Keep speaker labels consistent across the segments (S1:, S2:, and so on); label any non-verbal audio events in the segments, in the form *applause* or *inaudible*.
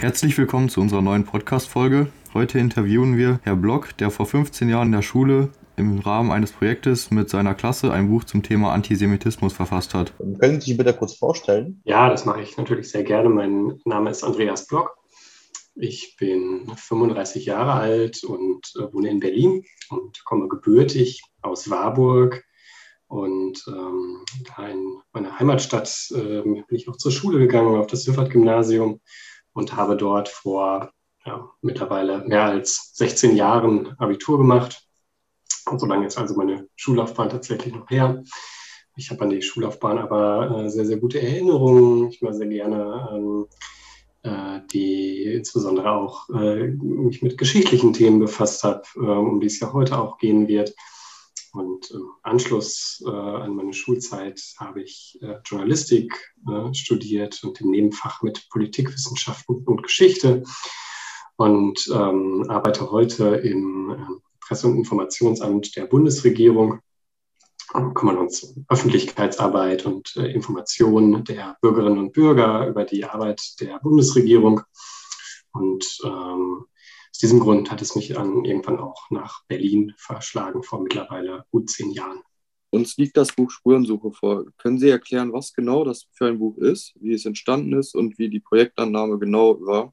S1: Herzlich willkommen zu unserer neuen Podcast-Folge. Heute interviewen wir Herr Block, der vor 15 Jahren in der Schule im Rahmen eines Projektes mit seiner Klasse ein Buch zum Thema Antisemitismus verfasst hat.
S2: Können Sie sich bitte kurz vorstellen?
S3: Ja, das mache ich natürlich sehr gerne. Mein Name ist Andreas Block. Ich bin 35 Jahre alt und äh, wohne in Berlin und komme gebürtig aus Warburg. Und ähm, da in meiner Heimatstadt äh, bin ich auch zur Schule gegangen, auf das Süffert-Gymnasium und habe dort vor ja, mittlerweile mehr als 16 Jahren Abitur gemacht. Und so lange ist also meine Schullaufbahn tatsächlich noch her. Ich habe an die Schullaufbahn aber äh, sehr, sehr gute Erinnerungen. Ich war sehr gerne ähm, äh, die insbesondere auch äh, mich mit geschichtlichen Themen befasst habe, äh, um die es ja heute auch gehen wird. Und im Anschluss äh, an meine Schulzeit habe ich äh, Journalistik äh, studiert und im Nebenfach mit Politikwissenschaften und Geschichte und ähm, arbeite heute im Presse- und Informationsamt der Bundesregierung kümmern uns um Öffentlichkeitsarbeit und äh, Informationen der Bürgerinnen und Bürger über die Arbeit der Bundesregierung. Und ähm, aus diesem Grund hat es mich dann irgendwann auch nach Berlin verschlagen, vor mittlerweile gut zehn Jahren.
S1: Uns liegt das Buch Spurensuche vor. Können Sie erklären, was genau das für ein Buch ist, wie es entstanden ist und wie die Projektannahme genau war?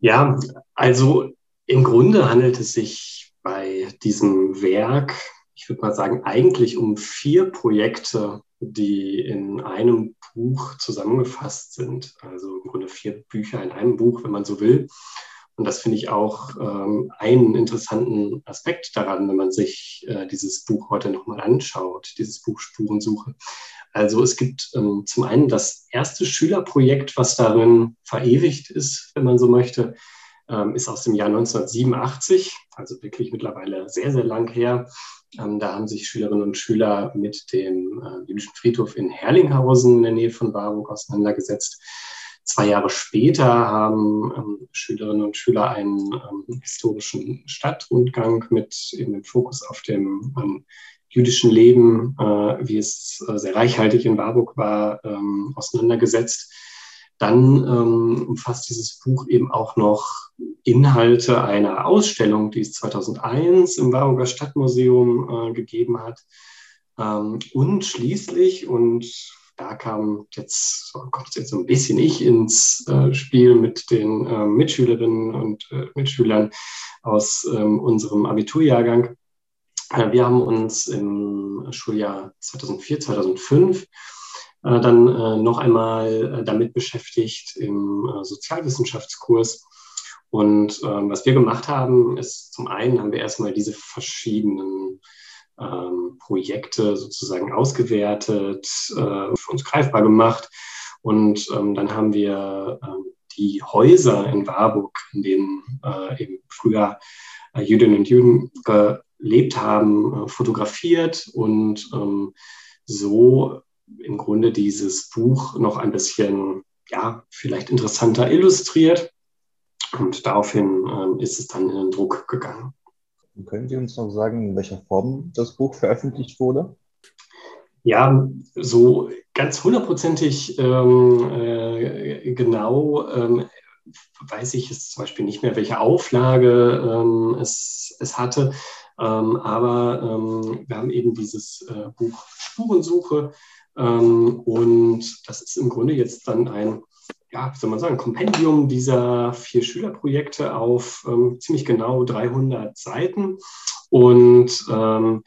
S3: Ja, also im Grunde handelt es sich bei diesem Werk ich würde mal sagen, eigentlich um vier Projekte, die in einem Buch zusammengefasst sind. Also im Grunde vier Bücher in einem Buch, wenn man so will. Und das finde ich auch ähm, einen interessanten Aspekt daran, wenn man sich äh, dieses Buch heute nochmal anschaut, dieses Buch Spurensuche. Also es gibt ähm, zum einen das erste Schülerprojekt, was darin verewigt ist, wenn man so möchte, ähm, ist aus dem Jahr 1987, also wirklich mittlerweile sehr, sehr lang her. Ähm, da haben sich Schülerinnen und Schüler mit dem äh, jüdischen Friedhof in Herlinghausen in der Nähe von Warburg auseinandergesetzt. Zwei Jahre später haben ähm, Schülerinnen und Schüler einen ähm, historischen Stadtrundgang mit eben dem Fokus auf dem ähm, jüdischen Leben, äh, wie es äh, sehr reichhaltig in Warburg war, ähm, auseinandergesetzt. Dann ähm, umfasst dieses Buch eben auch noch Inhalte einer Ausstellung, die es 2001 im Warburger Stadtmuseum äh, gegeben hat. Ähm, und schließlich, und da kam jetzt, kommt jetzt so ein bisschen ich ins äh, Spiel mit den äh, Mitschülerinnen und äh, Mitschülern aus ähm, unserem Abiturjahrgang. Äh, wir haben uns im Schuljahr 2004, 2005 äh, dann äh, noch einmal damit beschäftigt im Sozialwissenschaftskurs. Und ähm, was wir gemacht haben, ist zum einen haben wir erstmal diese verschiedenen ähm, Projekte sozusagen ausgewertet, äh, für uns greifbar gemacht. Und ähm, dann haben wir ähm, die Häuser in Warburg, in denen äh, eben früher äh, Jüdinnen und Juden gelebt haben, äh, fotografiert und ähm, so im Grunde dieses Buch noch ein bisschen, ja, vielleicht interessanter illustriert. Und daraufhin ähm, ist es dann in den Druck gegangen.
S2: Können Sie uns noch sagen, in welcher Form das Buch veröffentlicht wurde?
S3: Ja, so ganz hundertprozentig ähm, äh, genau ähm, weiß ich jetzt zum Beispiel nicht mehr, welche Auflage ähm, es, es hatte. Ähm, aber ähm, wir haben eben dieses äh, Buch Spurensuche ähm, und das ist im Grunde jetzt dann ein, ja, wie soll man sagen, Kompendium dieser vier Schülerprojekte auf ähm, ziemlich genau 300 Seiten. Und ähm,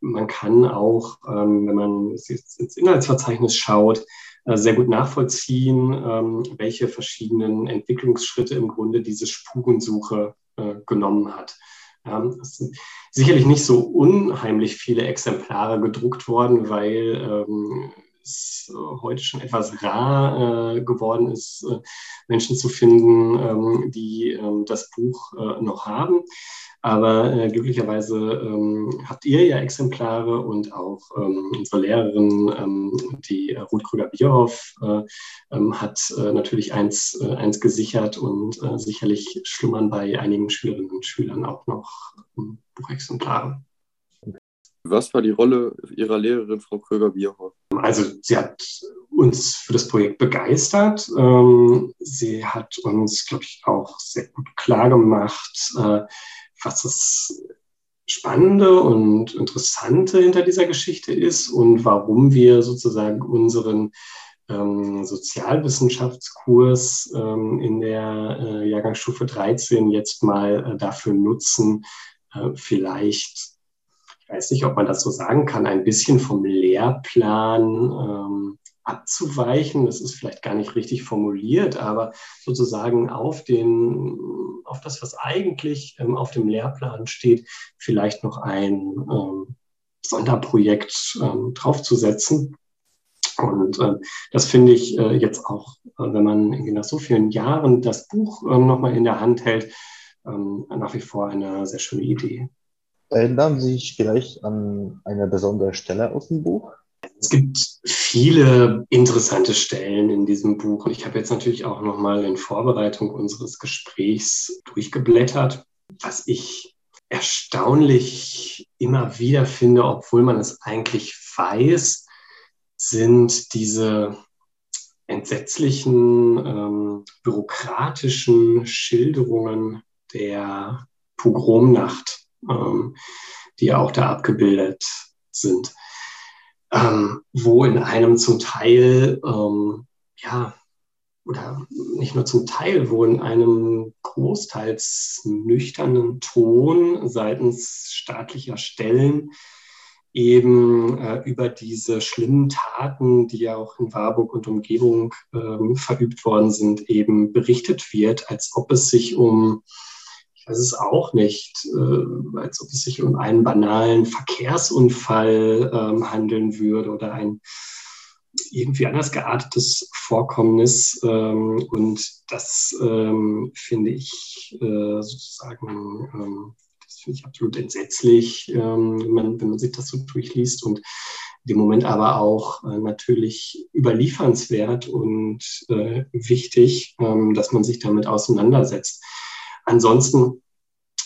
S3: man kann auch, ähm, wenn man jetzt ins Inhaltsverzeichnis schaut, äh, sehr gut nachvollziehen, ähm, welche verschiedenen Entwicklungsschritte im Grunde diese Spurensuche äh, genommen hat. Es sind sicherlich nicht so unheimlich viele Exemplare gedruckt worden, weil ähm, es heute schon etwas rar äh, geworden ist, äh, Menschen zu finden, ähm, die ähm, das Buch äh, noch haben. Aber äh, glücklicherweise ähm, habt ihr ja Exemplare und auch ähm, unsere Lehrerin, ähm, die Ruth Krüger-Bierhoff, äh, ähm, hat äh, natürlich eins, äh, eins gesichert und äh, sicherlich schlummern bei einigen Schülerinnen und Schülern auch noch Buchexemplare.
S1: Was war die Rolle Ihrer Lehrerin, Frau Kröger-Bierhoff?
S3: Also sie hat uns für das Projekt begeistert. Ähm, sie hat uns, glaube ich, auch sehr gut klar gemacht, äh, was das Spannende und Interessante hinter dieser Geschichte ist und warum wir sozusagen unseren ähm, Sozialwissenschaftskurs ähm, in der äh, Jahrgangsstufe 13 jetzt mal äh, dafür nutzen, äh, vielleicht, ich weiß nicht, ob man das so sagen kann, ein bisschen vom Lehrplan ähm, abzuweichen. Das ist vielleicht gar nicht richtig formuliert, aber sozusagen auf, den, auf das, was eigentlich ähm, auf dem Lehrplan steht, vielleicht noch ein ähm, Sonderprojekt ähm, draufzusetzen. Und äh, das finde ich äh, jetzt auch, äh, wenn man nach so vielen Jahren das Buch äh, nochmal in der Hand hält, ähm, nach wie vor eine sehr schöne Idee.
S2: Erinnern Sie sich vielleicht an eine besondere Stelle aus dem Buch?
S3: Es gibt viele interessante Stellen in diesem Buch. Ich habe jetzt natürlich auch nochmal in Vorbereitung unseres Gesprächs durchgeblättert, was ich erstaunlich immer wieder finde, obwohl man es eigentlich weiß, sind diese entsetzlichen ähm, bürokratischen Schilderungen der Pogromnacht, ähm, die auch da abgebildet sind, ähm, wo in einem zum Teil, ähm, ja, oder nicht nur zum Teil, wo in einem großteils nüchternen Ton seitens staatlicher Stellen eben äh, über diese schlimmen Taten, die ja auch in Warburg und Umgebung ähm, verübt worden sind, eben berichtet wird, als ob es sich um, es auch nicht, äh, als ob es sich um einen banalen Verkehrsunfall ähm, handeln würde oder ein irgendwie anders geartetes Vorkommnis. Ähm, und das ähm, finde ich äh, sozusagen ähm, finde ich absolut entsetzlich, ähm, wenn, man, wenn man sich das so durchliest und in dem Moment aber auch äh, natürlich überliefernswert und äh, wichtig, ähm, dass man sich damit auseinandersetzt. Ansonsten,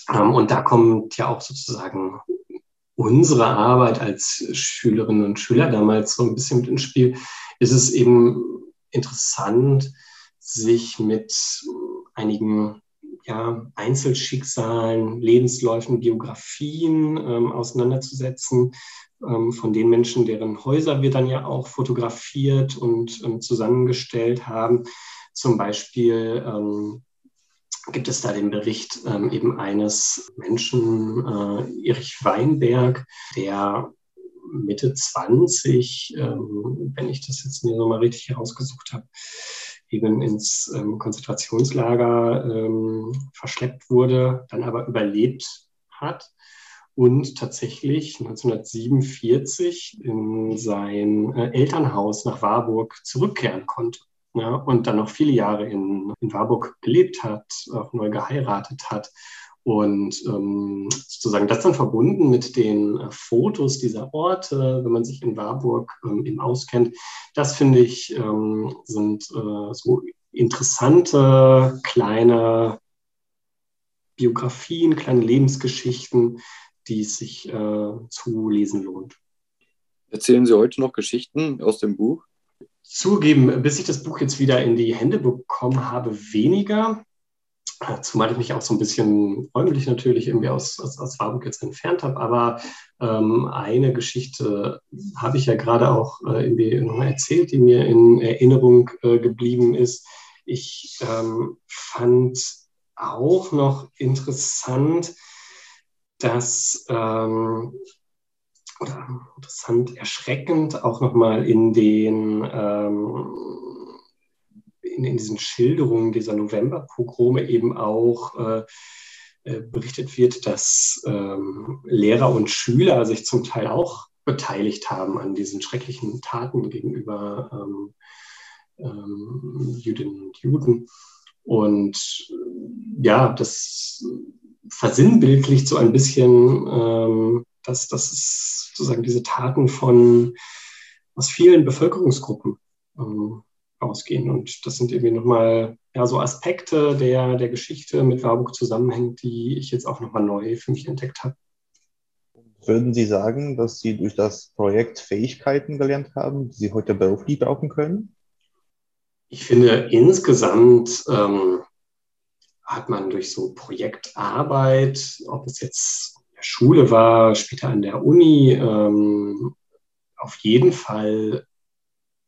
S3: ähm, und da kommt ja auch sozusagen unsere Arbeit als Schülerinnen und Schüler damals so ein bisschen mit ins Spiel, ist es eben interessant, sich mit einigen ja, Einzelschicksalen, Lebensläufen, Biografien ähm, auseinanderzusetzen ähm, von den Menschen, deren Häuser wir dann ja auch fotografiert und ähm, zusammengestellt haben. Zum Beispiel ähm, gibt es da den Bericht ähm, eben eines Menschen, äh, Erich Weinberg, der Mitte 20, ähm, wenn ich das jetzt mir so mal richtig herausgesucht habe, eben ins ähm, Konzentrationslager ähm, verschleppt wurde, dann aber überlebt hat und tatsächlich 1947 in sein äh, Elternhaus nach Warburg zurückkehren konnte. Ja, und dann noch viele Jahre in, in Warburg gelebt hat, auch neu geheiratet hat und ähm, sozusagen das dann verbunden mit den äh, Fotos dieser Orte, wenn man sich in Warburg ähm, eben auskennt, das finde ich ähm, sind äh, so interessante kleine Biografien, kleine Lebensgeschichten, die es sich äh, zu lesen lohnt.
S1: Erzählen Sie heute noch Geschichten aus dem Buch?
S3: Zugeben, bis ich das Buch jetzt wieder in die Hände bekommen habe, weniger. Zumal ich mich auch so ein bisschen räumlich natürlich irgendwie aus, aus, aus Warburg jetzt entfernt habe. Aber ähm, eine Geschichte habe ich ja gerade auch äh, irgendwie nochmal erzählt, die mir in Erinnerung äh, geblieben ist. Ich ähm, fand auch noch interessant, dass ähm, oder interessant, erschreckend auch nochmal in den ähm, in, in diesen Schilderungen dieser Novemberpogrome eben auch äh, äh, berichtet wird, dass ähm, Lehrer und Schüler sich zum Teil auch beteiligt haben an diesen schrecklichen Taten gegenüber ähm, ähm, Jüdinnen und Juden. Und ja, das versinnbildlicht so ein bisschen, ähm, dass, dass es sozusagen diese Taten von aus vielen Bevölkerungsgruppen ähm, ausgehen. Und das sind irgendwie nochmal ja, so Aspekte der, der Geschichte mit Warburg zusammenhängen, die ich jetzt auch nochmal neu für mich entdeckt habe.
S2: Würden Sie sagen, dass Sie durch das Projekt Fähigkeiten gelernt haben, die Sie heute beruflich brauchen können?
S3: Ich finde, insgesamt ähm, hat man durch so Projektarbeit, ob es jetzt der Schule war, später an der Uni, ähm, auf jeden Fall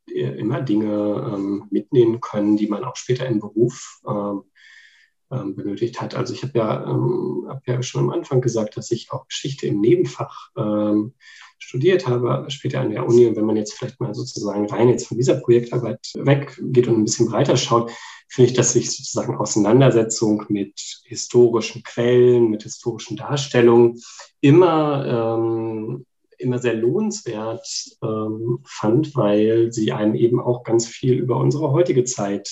S3: äh, immer Dinge ähm, mitnehmen können, die man auch später im Beruf ähm, ähm, benötigt hat. Also ich habe ja, ähm, hab ja schon am Anfang gesagt, dass ich auch Geschichte im Nebenfach ähm, studiert habe, später an der Uni. Und wenn man jetzt vielleicht mal sozusagen rein jetzt von dieser Projektarbeit weggeht und ein bisschen breiter schaut, finde ich, dass sich sozusagen Auseinandersetzung mit historischen Quellen, mit historischen Darstellungen immer ähm, immer sehr lohnenswert ähm, fand, weil sie einem eben auch ganz viel über unsere heutige Zeit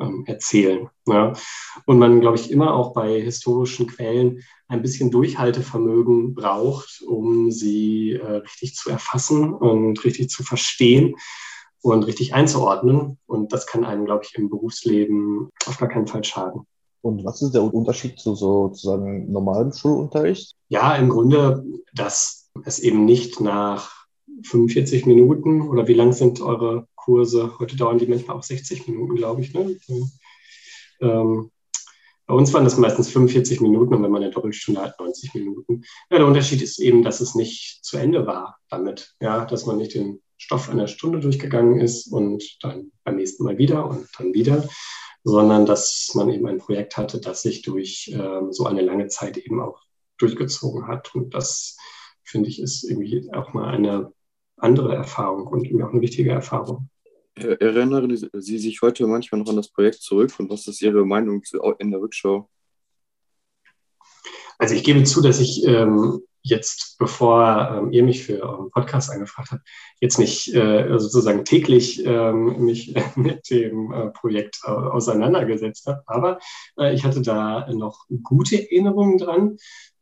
S3: ähm, erzählen. Ja. Und man, glaube ich, immer auch bei historischen Quellen ein bisschen Durchhaltevermögen braucht, um sie äh, richtig zu erfassen und richtig zu verstehen und richtig einzuordnen. Und das kann einem, glaube ich, im Berufsleben auf gar keinen Fall schaden.
S2: Und was ist der Unterschied zu sozusagen normalem Schulunterricht?
S3: Ja, im Grunde, dass es eben nicht nach 45 Minuten oder wie lang sind eure Kurse? Heute dauern die manchmal auch 60 Minuten, glaube ich. Ne? Ähm, bei uns waren das meistens 45 Minuten und wenn man eine Doppelstunde hat, 90 Minuten. Ja, der Unterschied ist eben, dass es nicht zu Ende war damit. Ja, dass man nicht den Stoff einer Stunde durchgegangen ist und dann beim nächsten Mal wieder und dann wieder, sondern dass man eben ein Projekt hatte, das sich durch ähm, so eine lange Zeit eben auch durchgezogen hat. Und das, finde ich, ist irgendwie auch mal eine andere Erfahrung und irgendwie auch eine wichtige Erfahrung.
S1: Erinnern Sie sich heute manchmal noch an das Projekt zurück und was ist Ihre Meinung in der Rückschau?
S3: Also ich gebe zu, dass ich ähm, jetzt, bevor ähm, ihr mich für euren Podcast angefragt habt, jetzt nicht äh, sozusagen täglich ähm, mich *laughs* mit dem äh, Projekt äh, auseinandergesetzt habe. Aber äh, ich hatte da noch gute Erinnerungen dran.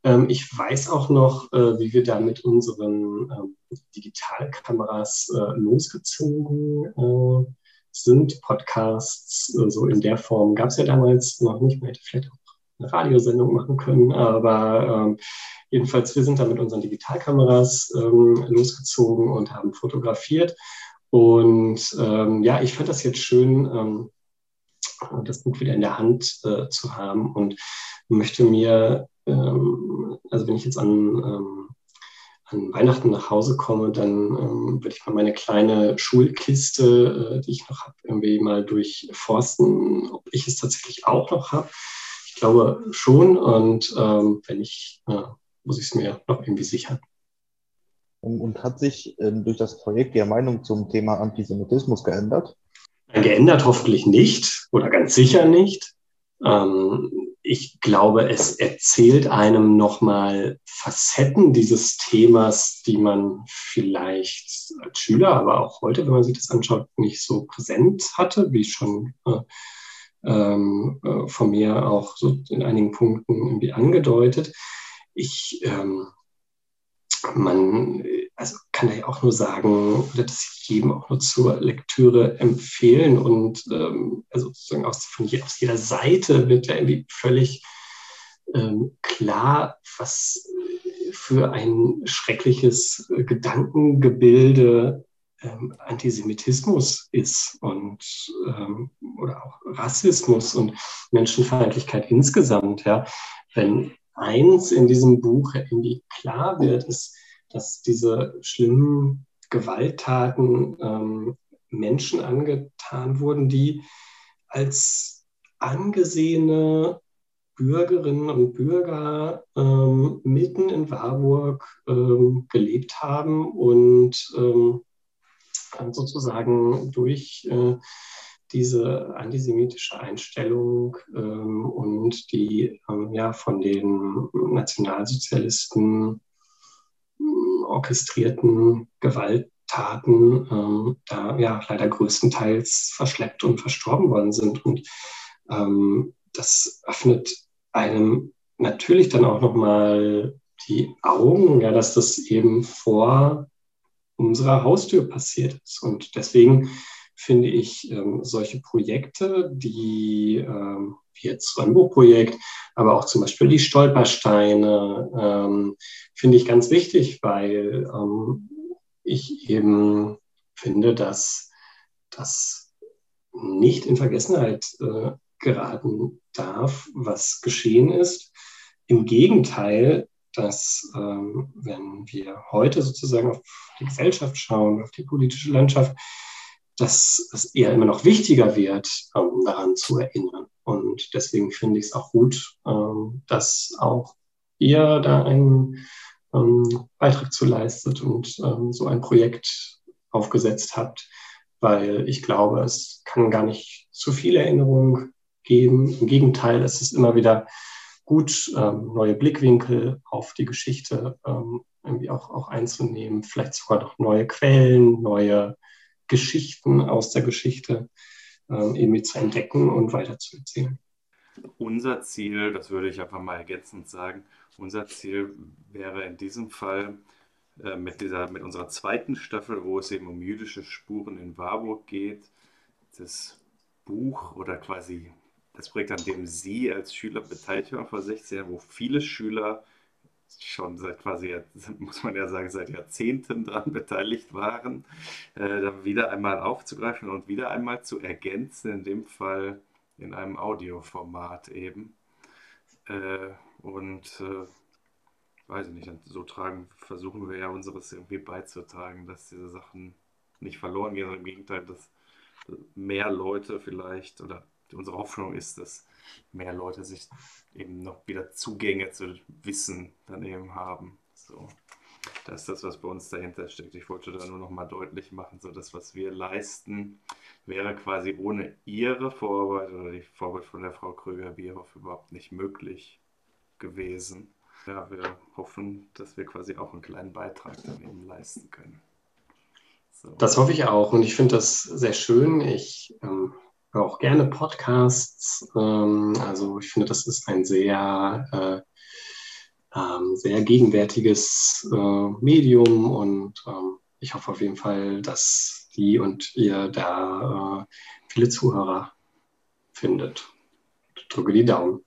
S3: Ähm, ich weiß auch noch, äh, wie wir da mit unseren ähm, Digitalkameras äh, losgezogen sind. Podcasts so in der Form gab es ja damals noch nicht. Man hätte vielleicht auch eine Radiosendung machen können. Aber ähm, jedenfalls, wir sind da mit unseren Digitalkameras losgezogen und haben fotografiert. Und ja, ich fand das jetzt schön, das Buch wieder in der Hand äh, zu haben und möchte mir, ähm, also wenn ich jetzt an ähm, an Weihnachten nach Hause komme, dann ähm, würde ich mal meine kleine Schulkiste, äh, die ich noch habe, irgendwie mal durchforsten, ob ich es tatsächlich auch noch habe glaube schon. Und ähm, wenn nicht, äh, muss ich es mir noch irgendwie sichern.
S2: Und hat sich ähm, durch das Projekt Ihre Meinung zum Thema Antisemitismus geändert?
S3: Geändert hoffentlich nicht oder ganz sicher nicht. Ähm, ich glaube, es erzählt einem nochmal Facetten dieses Themas, die man vielleicht als Schüler, aber auch heute, wenn man sich das anschaut, nicht so präsent hatte, wie schon äh, ähm, äh, von mir auch so in einigen Punkten irgendwie angedeutet. Ich, ähm, man, also kann ja auch nur sagen, oder das jedem auch nur zur Lektüre empfehlen und ähm, also sozusagen aus, von je, aus jeder Seite wird ja irgendwie völlig ähm, klar, was für ein schreckliches Gedankengebilde ähm, Antisemitismus ist und ähm, oder auch Rassismus und Menschenfeindlichkeit insgesamt. Ja. Wenn eins in diesem Buch irgendwie klar wird, ist, dass diese schlimmen Gewalttaten ähm, Menschen angetan wurden, die als angesehene Bürgerinnen und Bürger ähm, mitten in Warburg ähm, gelebt haben und ähm, sozusagen durch äh, diese antisemitische Einstellung ähm, und die ähm, ja von den Nationalsozialisten orchestrierten Gewalttaten ähm, da ja leider größtenteils verschleppt und verstorben worden sind. Und ähm, das öffnet einem natürlich dann auch nochmal die Augen, ja, dass das eben vor unserer Haustür passiert ist. Und deswegen finde ich ähm, solche Projekte, die ähm, wie jetzt Rambo-Projekt, aber auch zum Beispiel die Stolpersteine, ähm, finde ich ganz wichtig, weil ähm, ich eben finde, dass das nicht in Vergessenheit äh, geraten darf, was geschehen ist. Im Gegenteil, dass ähm, wenn wir heute sozusagen auf die Gesellschaft schauen, auf die politische Landschaft, dass es eher immer noch wichtiger wird, ähm, daran zu erinnern. Und deswegen finde ich es auch gut, ähm, dass auch ihr da einen ähm, Beitrag zu leistet und ähm, so ein Projekt aufgesetzt habt, weil ich glaube, es kann gar nicht zu viel Erinnerung geben. Im Gegenteil, es ist immer wieder gut, ähm, neue Blickwinkel auf die Geschichte ähm, irgendwie auch, auch einzunehmen, vielleicht sogar noch neue Quellen, neue Geschichten aus der Geschichte ähm, irgendwie zu entdecken und weiterzuerzählen.
S4: Unser Ziel, das würde ich einfach mal ergänzend sagen, unser Ziel wäre in diesem Fall äh, mit, dieser, mit unserer zweiten Staffel, wo es eben um jüdische Spuren in Warburg geht, das Buch oder quasi das Projekt, an dem Sie als Schüler beteiligt waren vor 16 Jahren, wo viele Schüler schon seit quasi, *laughs* muss man ja sagen, seit Jahrzehnten daran beteiligt waren, äh, wieder einmal aufzugreifen und wieder einmal zu ergänzen, in dem Fall in einem Audioformat eben. Äh, und äh, weiß ich nicht, so tragen, versuchen wir ja unseres irgendwie beizutragen, dass diese Sachen nicht verloren gehen, sondern im Gegenteil, dass mehr Leute vielleicht oder unsere Hoffnung ist, dass mehr Leute sich eben noch wieder Zugänge zu Wissen dann eben haben. So. Das ist das, was bei uns dahinter steckt. Ich wollte da nur noch mal deutlich machen, so das, was wir leisten, wäre quasi ohne Ihre Vorarbeit oder die Vorarbeit von der Frau Kröger-Bierhoff überhaupt nicht möglich gewesen. Ja, wir hoffen, dass wir quasi auch einen kleinen Beitrag daneben leisten können.
S3: So. Das hoffe ich auch und ich finde das sehr schön. Ich ähm, höre auch gerne Podcasts. Ähm, also ich finde, das ist ein sehr, äh, ähm, sehr gegenwärtiges äh, Medium und ähm, ich hoffe auf jeden Fall, dass die und ihr da äh, viele Zuhörer findet. Ich drücke die Daumen.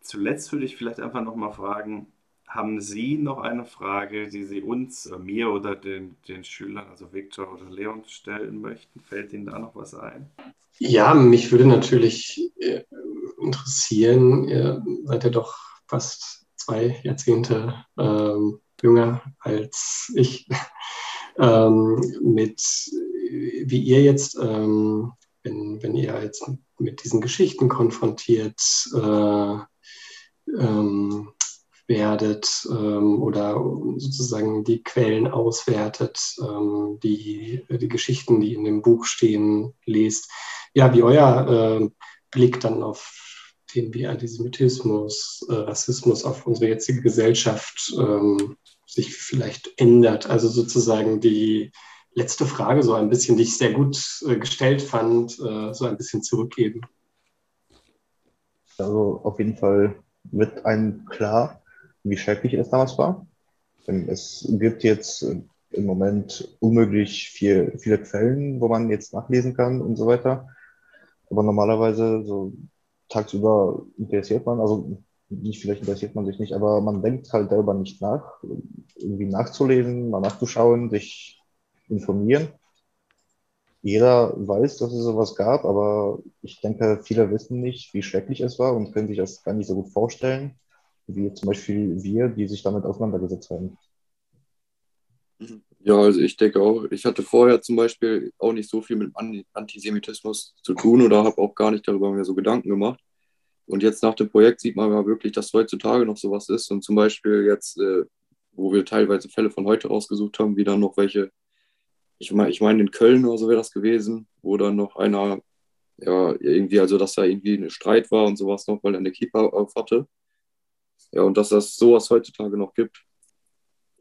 S4: Zuletzt würde ich vielleicht einfach noch mal fragen, haben Sie noch eine Frage, die Sie uns, äh, mir oder den, den Schülern, also Viktor oder Leon, stellen möchten? Fällt Ihnen da noch was ein?
S3: Ja, mich würde natürlich äh, interessieren, ihr seid ja doch fast zwei Jahrzehnte ähm, jünger als ich, *laughs* ähm, mit wie ihr jetzt, ähm, wenn, wenn ihr jetzt mit diesen Geschichten konfrontiert, äh, ähm, werdet ähm, oder sozusagen die Quellen auswertet, ähm, die, die Geschichten, die in dem Buch stehen, lest. Ja, wie euer äh, Blick dann auf Themen wie Antisemitismus, äh, Rassismus auf unsere jetzige Gesellschaft ähm, sich vielleicht ändert. Also sozusagen die letzte Frage so ein bisschen, die ich sehr gut äh, gestellt fand, äh, so ein bisschen zurückgeben.
S2: Also auf jeden Fall wird einem klar, wie schrecklich es damals war. Es gibt jetzt im Moment unmöglich viel, viele Quellen, wo man jetzt nachlesen kann und so weiter. Aber normalerweise so tagsüber interessiert man, also nicht vielleicht interessiert man sich nicht, aber man denkt halt darüber nicht nach, irgendwie nachzulesen, mal nachzuschauen, sich informieren. Jeder weiß, dass es sowas gab, aber ich denke, viele wissen nicht, wie schrecklich es war und können sich das gar nicht so gut vorstellen wie zum Beispiel wir, die sich damit auseinandergesetzt haben.
S5: Ja, also ich denke auch, ich hatte vorher zum Beispiel auch nicht so viel mit Antisemitismus zu tun oder habe auch gar nicht darüber mir so Gedanken gemacht. Und jetzt nach dem Projekt sieht man ja wirklich, dass heutzutage noch sowas ist. Und zum Beispiel jetzt, äh, wo wir teilweise Fälle von heute rausgesucht haben, wie dann noch welche, ich meine, ich meine in Köln oder so wäre das gewesen, wo dann noch einer, ja, irgendwie, also dass da irgendwie ein Streit war und sowas noch, weil er eine Keeper auf hatte. Ja, und dass das sowas heutzutage noch gibt.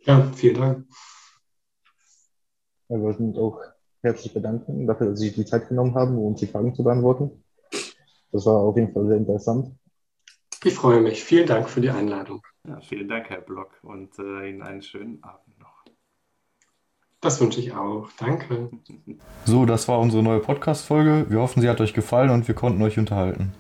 S3: Ja, vielen Dank.
S2: wir wollten uns auch herzlich bedanken dafür, dass Sie sich die Zeit genommen haben, um uns die Fragen zu beantworten. Das war auf jeden Fall sehr interessant.
S3: Ich freue mich. Vielen Dank für die Einladung.
S4: Ja, vielen Dank, Herr Block, und äh, Ihnen einen schönen Abend noch.
S3: Das wünsche ich auch. Danke. *laughs*
S1: So, das war unsere neue Podcast-Folge. Wir hoffen, sie hat euch gefallen und wir konnten euch unterhalten.